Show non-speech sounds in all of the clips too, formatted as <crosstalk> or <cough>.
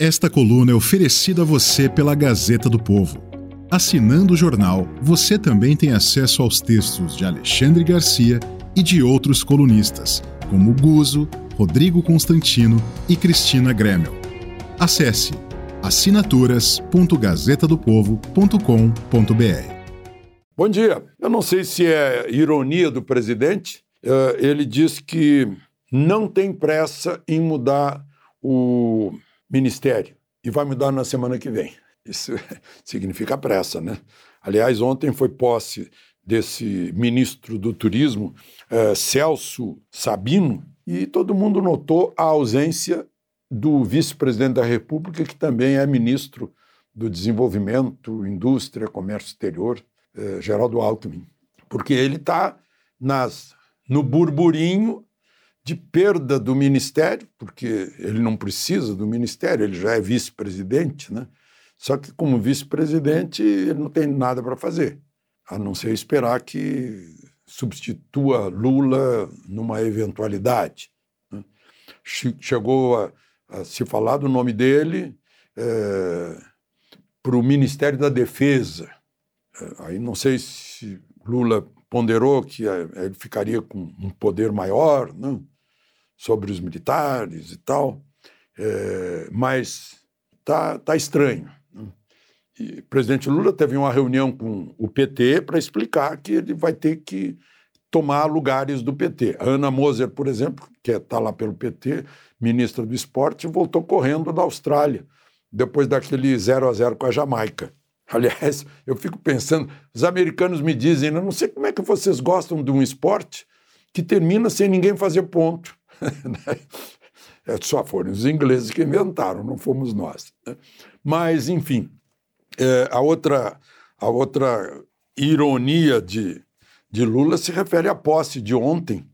Esta coluna é oferecida a você pela Gazeta do Povo. Assinando o jornal, você também tem acesso aos textos de Alexandre Garcia e de outros colunistas, como Guzo, Rodrigo Constantino e Cristina Gremel. Acesse assinaturas.gazetadopovo.com.br. Bom dia. Eu não sei se é ironia do presidente. eh, Ele diz que não tem pressa em mudar o ministério e vai mudar na semana que vem. Isso <laughs> significa pressa, né? Aliás, ontem foi posse desse ministro do turismo, eh, Celso Sabino, e todo mundo notou a ausência do vice-presidente da República, que também é ministro do Desenvolvimento, Indústria, Comércio Exterior, eh, Geraldo Alckmin, porque ele está no burburinho de perda do ministério, porque ele não precisa do ministério, ele já é vice-presidente, né? Só que, como vice-presidente, ele não tem nada para fazer, a não ser esperar que substitua Lula numa eventualidade. né? Che- Chegou a, a se falar do nome dele para o Ministério da Defesa. Eh, Aí não sei se Lula ponderou que eh, ele ficaria com um poder maior né, sobre os militares e tal, eh, mas tá, tá estranho. né? E o presidente Lula teve uma reunião com o PT para explicar que ele vai ter que tomar lugares do PT. A Ana Moser, por exemplo, que está lá pelo PT, ministra do Esporte, voltou correndo da Austrália, depois daquele 0 a 0 com a Jamaica. <laughs> Aliás, eu fico pensando, os americanos me dizem, eu não sei como é que vocês gostam de um esporte que termina sem ninguém fazer ponto. <laughs> É, só foram os ingleses que inventaram, não fomos nós. né? Mas, enfim, é, a, outra, a outra ironia de, de Lula se refere à posse de ontem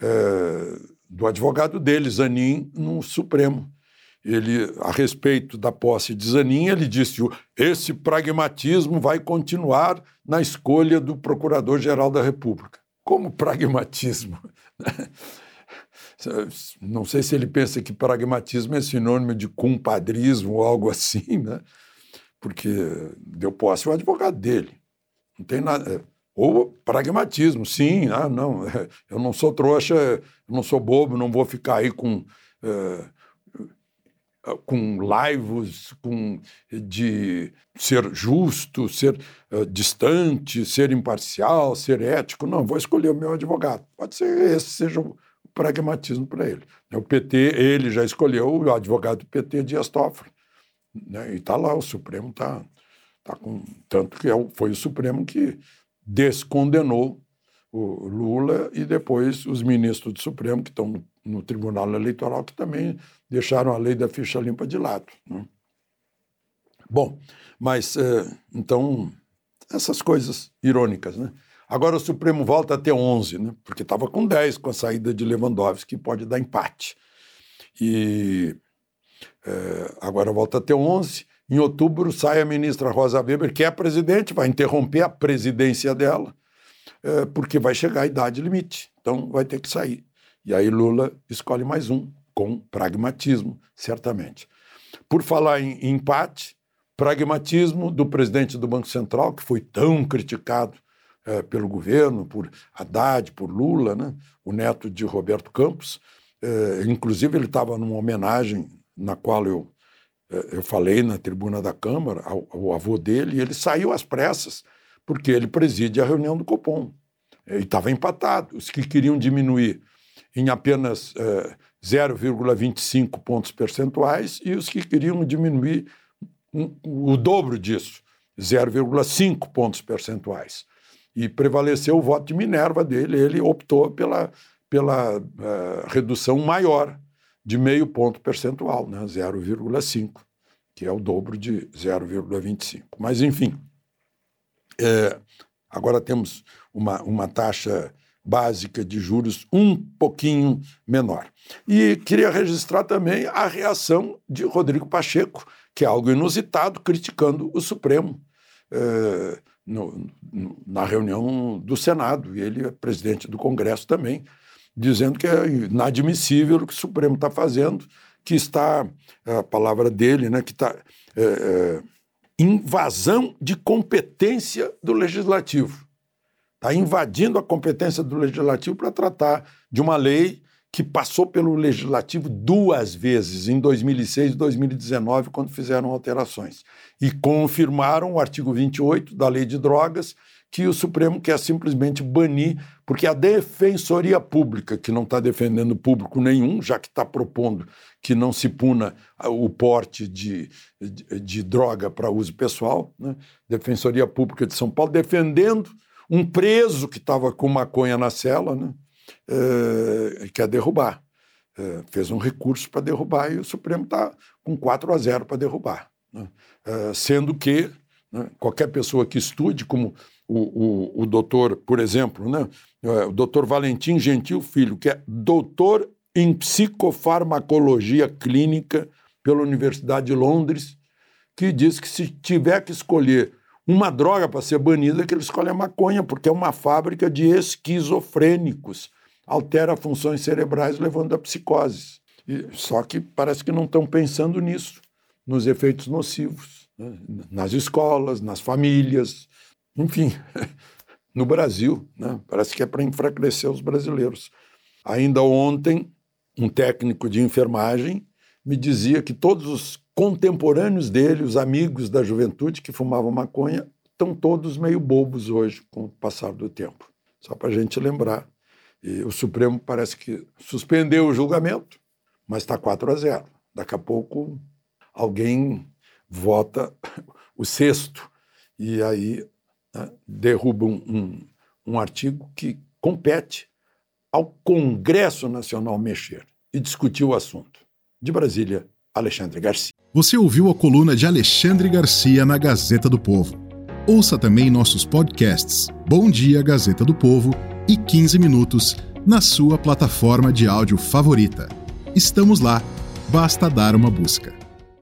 é, do advogado dele, Zanin, no Supremo. Ele, a respeito da posse de Zanin, ele disse: "O- esse pragmatismo vai continuar na escolha do Procurador-Geral da República. Como pragmatismo? <laughs> Não sei se ele pensa que pragmatismo é sinônimo de compadrismo ou algo assim, né? porque deu posse ao advogado dele. Não tem nada. é, Ou pragmatismo, sim, ah, não, é, eu não sou trouxa, eu não sou bobo, não vou ficar aí com. é, com laivos, com de ser justo, ser eh, distante, ser imparcial, ser ético. Não, vou escolher o meu advogado. Pode ser esse seja o pragmatismo para ele. O PT, ele já escolheu o advogado do PT, Dias Toffoli. Né? E está lá, o Supremo está tá com. Tanto que é foi o Supremo que descondenou o Lula e depois os ministros do Supremo, que estão no, no Tribunal Eleitoral, que também deixaram a lei da ficha limpa de lado. né? Bom, mas eh, então, essas coisas irônicas, né? Agora o Supremo volta a ter 11, né? porque estava com 10 com a saída de Lewandowski, que pode dar empate. E eh, agora volta a ter 11. Em outubro sai a ministra Rosa Weber, que é presidente, vai interromper a presidência dela, eh, porque vai chegar a idade limite. Então vai ter que sair. E aí Lula escolhe mais um, com pragmatismo, certamente. Por falar em empate, pragmatismo do presidente do Banco Central, que foi tão criticado eh, pelo governo, por Haddad, por Lula, né? o neto de Roberto Campos. Eh, inclusive, ele estava numa homenagem na qual eu, eh, eu falei na tribuna da Câmara, ao, ao avô dele, e ele saiu às pressas, porque ele preside a reunião do Copom. E estava empatado. Os que queriam diminuir em apenas eh, 0,25 pontos percentuais e os que queriam diminuir um- o dobro disso, 0,5 pontos percentuais. E prevaleceu o voto de Minerva dele, ele optou pela, pela eh, redução maior de meio ponto percentual, né? 0,5, que é o dobro de 0,25. Mas, enfim, é, agora temos uma, uma taxa básica de juros um pouquinho menor. E queria registrar também a reação de Rodrigo Pacheco, que é algo inusitado, criticando o Supremo eh, no, no, na reunião do Senado, e ele é presidente do Congresso também, dizendo que é inadmissível o que o Supremo está fazendo, que está, a palavra dele, né, que está é, é, invasão de competência do Legislativo. Está invadindo a competência do Legislativo para tratar de uma lei que passou pelo Legislativo duas vezes, em 2006 e 2019, quando fizeram alterações. E confirmaram o artigo 28 da Lei de Drogas, que o Supremo quer simplesmente banir, porque a Defensoria Pública, que não está defendendo público nenhum, já que está propondo que não se puna o porte de, de, de droga para uso pessoal, né? Defensoria Pública de São Paulo, defendendo um preso que estava com maconha na cela, né? É, quer derrubar. É, fez um recurso para derrubar e o Supremo está com 4 a 0 para derrubar. Né? É, sendo que né, qualquer pessoa que estude, como o, o, o doutor, por exemplo, né, o doutor Valentim Gentil Filho, que é doutor em psicofarmacologia clínica pela Universidade de Londres, que diz que se tiver que escolher uma droga para ser banida que ele escolhe a maconha, porque é uma fábrica de esquizofrênicos, altera funções cerebrais levando a psicoses. E, só que parece que não estão pensando nisso, nos efeitos nocivos, né? nas escolas, nas famílias, enfim, <laughs> no Brasil. Né? Parece que é para enfraquecer os brasileiros. Ainda ontem, um técnico de enfermagem me dizia que todos os contemporâneos dele, os amigos da juventude que fumavam maconha, estão todos meio bobos hoje com o passar do tempo. Só para a gente lembrar. E o Supremo parece que suspendeu o julgamento, mas está 4 a 0. Daqui a pouco alguém vota o sexto e aí né, derruba um, um, um artigo que compete ao Congresso Nacional mexer e discutir o assunto. De Brasília, Alexandre Garcia. Você ouviu a coluna de Alexandre Garcia na Gazeta do Povo. Ouça também nossos podcasts Bom Dia Gazeta do Povo e 15 Minutos na sua plataforma de áudio favorita. Estamos lá, basta dar uma busca.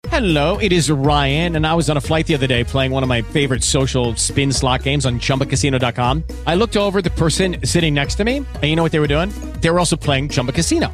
Hello, it is Ryan, and I was on a flight the other day playing one of my favorite social spin slot games on chumbacasino.com. I looked over the person sitting next to me, and you know what they were doing? They were also playing Chumba Casino.